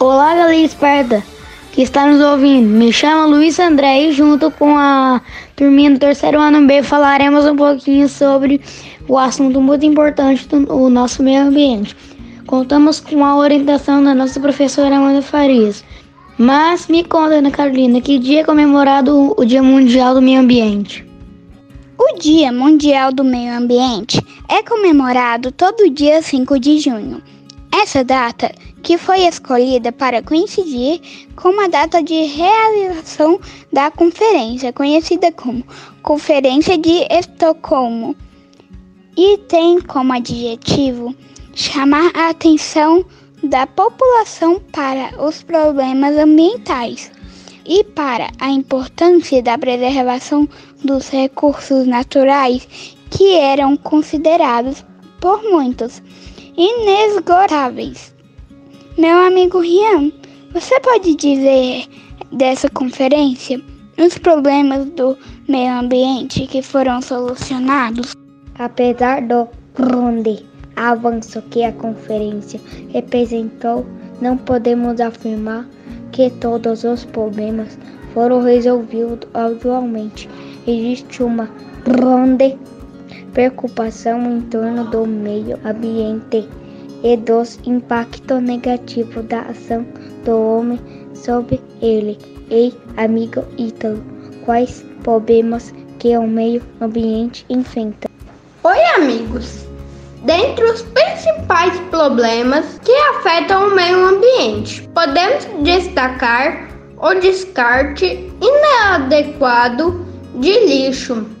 Olá, galera esperta que está nos ouvindo. Me chamo Luiz André e junto com a turminha do terceiro ano B falaremos um pouquinho sobre o assunto muito importante do nosso meio ambiente. Contamos com a orientação da nossa professora Amanda Farias. Mas me conta, Ana Carolina, que dia é comemorado o Dia Mundial do Meio Ambiente? O Dia Mundial do Meio Ambiente é comemorado todo dia 5 de junho. Essa data, que foi escolhida para coincidir com a data de realização da conferência, conhecida como Conferência de Estocolmo, e tem como adjetivo chamar a atenção da população para os problemas ambientais e para a importância da preservação dos recursos naturais que eram considerados por muitos inesgotáveis. Meu amigo Rian, você pode dizer dessa conferência os problemas do meio ambiente que foram solucionados? Apesar do grande avanço que a conferência representou, não podemos afirmar que todos os problemas foram resolvidos atualmente. Existe uma grande preocupação em torno do meio ambiente e dos impactos negativos da ação do homem sobre ele. Ei, amigo Ítalo, quais problemas que o meio ambiente enfrenta? Oi, amigos! Dentre os principais problemas que afetam o meio ambiente, podemos destacar o descarte inadequado de lixo,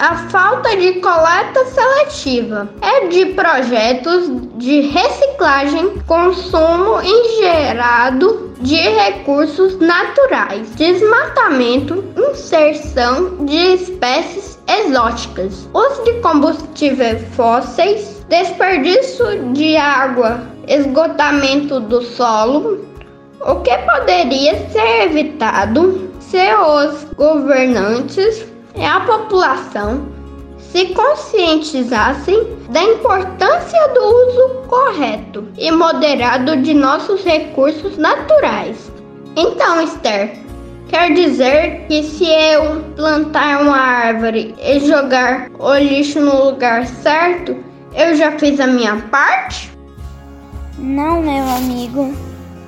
a falta de coleta seletiva é de projetos de reciclagem, consumo ingerado de recursos naturais, desmatamento, inserção de espécies exóticas, uso de combustíveis fósseis, desperdício de água, esgotamento do solo, o que poderia ser evitado se os governantes e a população se conscientizassem da importância do uso correto e moderado de nossos recursos naturais. Então, Esther, Quer dizer que se eu plantar uma árvore e jogar o lixo no lugar certo, eu já fiz a minha parte? Não, meu amigo.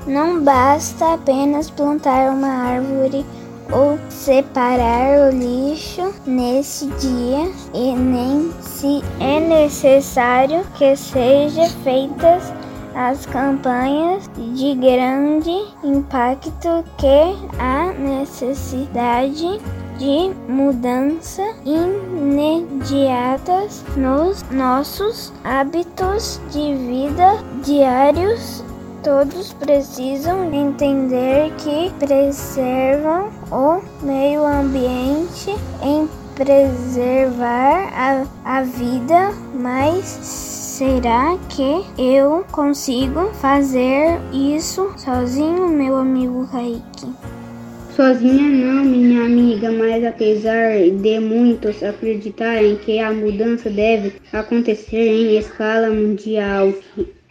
Não basta apenas plantar uma árvore ou separar o lixo nesse dia e nem se é necessário que sejam feitas as campanhas de grande impacto que a necessidade de mudança imediatas nos nossos hábitos de vida diários. Todos precisam entender que preservam o meio ambiente em preservar a, a vida, mas será que eu consigo fazer isso sozinho, meu amigo Kaique? Sozinha não, minha amiga, mas apesar de muitos acreditarem que a mudança deve acontecer em escala mundial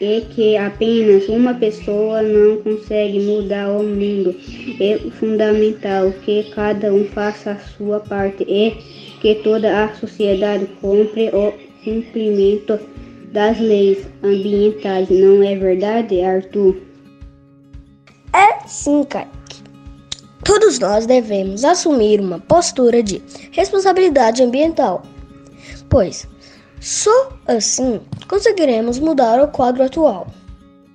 e que apenas uma pessoa não consegue mudar o mundo, é fundamental que cada um faça a sua parte e que toda a sociedade cumpre o cumprimento das leis ambientais. Não é verdade, Arthur? É sim, cara. Todos nós devemos assumir uma postura de responsabilidade ambiental, pois só assim conseguiremos mudar o quadro atual.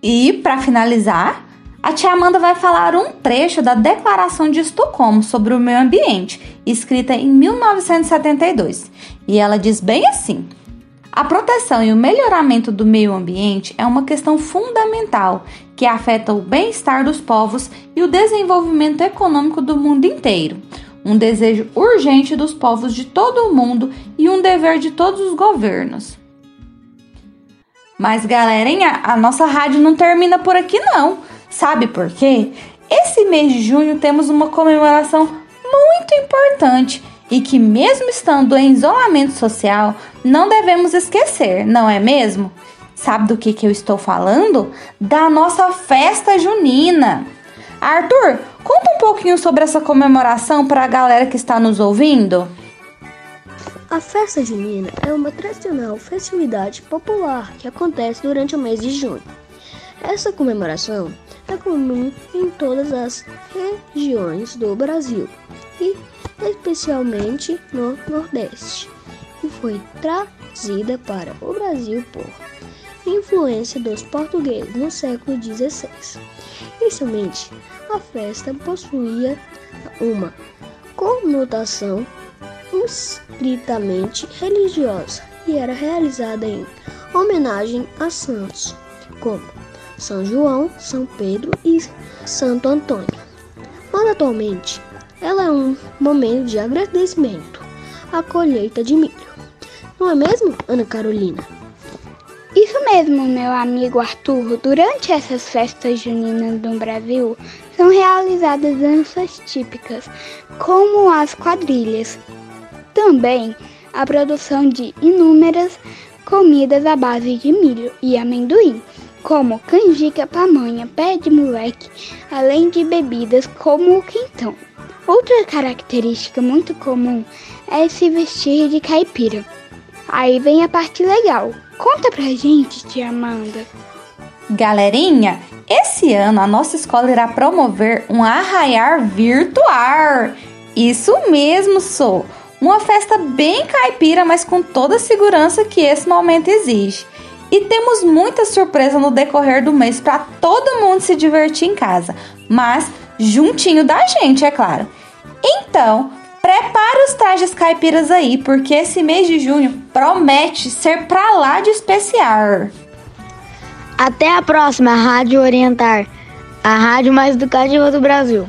E, para finalizar, a tia Amanda vai falar um trecho da Declaração de Estocolmo sobre o Meio Ambiente, escrita em 1972. E ela diz bem assim: a proteção e o melhoramento do meio ambiente é uma questão fundamental que afeta o bem-estar dos povos e o desenvolvimento econômico do mundo inteiro. Um desejo urgente dos povos de todo o mundo e um dever de todos os governos. Mas, galerinha, a nossa rádio não termina por aqui, não. Sabe por quê? Esse mês de junho temos uma comemoração muito importante e que, mesmo estando em isolamento social, não devemos esquecer, não é mesmo? Sabe do que, que eu estou falando? Da nossa festa junina. Arthur, conta um pouquinho sobre essa comemoração para a galera que está nos ouvindo. A festa junina é uma tradicional festividade popular que acontece durante o mês de junho. Essa comemoração é comum em todas as regiões do Brasil e especialmente no Nordeste, e foi trazida para o Brasil por influência dos portugueses no século XVI. Inicialmente, a festa possuía uma conotação estritamente religiosa e era realizada em homenagem a santos, como São João, São Pedro e Santo Antônio. Mas atualmente, ela é um momento de agradecimento à colheita de milho. Não é mesmo, Ana Carolina? Isso mesmo, meu amigo Arthur. Durante essas festas juninas no Brasil, são realizadas danças típicas, como as quadrilhas, também a produção de inúmeras comidas à base de milho e amendoim, como canjica, pamonha, pé de moleque, além de bebidas como o quentão. Outra característica muito comum é se vestir de caipira. Aí vem a parte legal. Conta pra gente, tia Amanda. Galerinha, esse ano a nossa escola irá promover um arraiar virtual. Isso mesmo, sou. Uma festa bem caipira, mas com toda a segurança que esse momento exige. E temos muita surpresa no decorrer do mês para todo mundo se divertir em casa, mas juntinho da gente, é claro. Então, prepare os trajes caipiras aí, porque esse mês de junho promete ser pra lá de especial. Até a próxima Rádio Orientar, a rádio mais educativa do Brasil.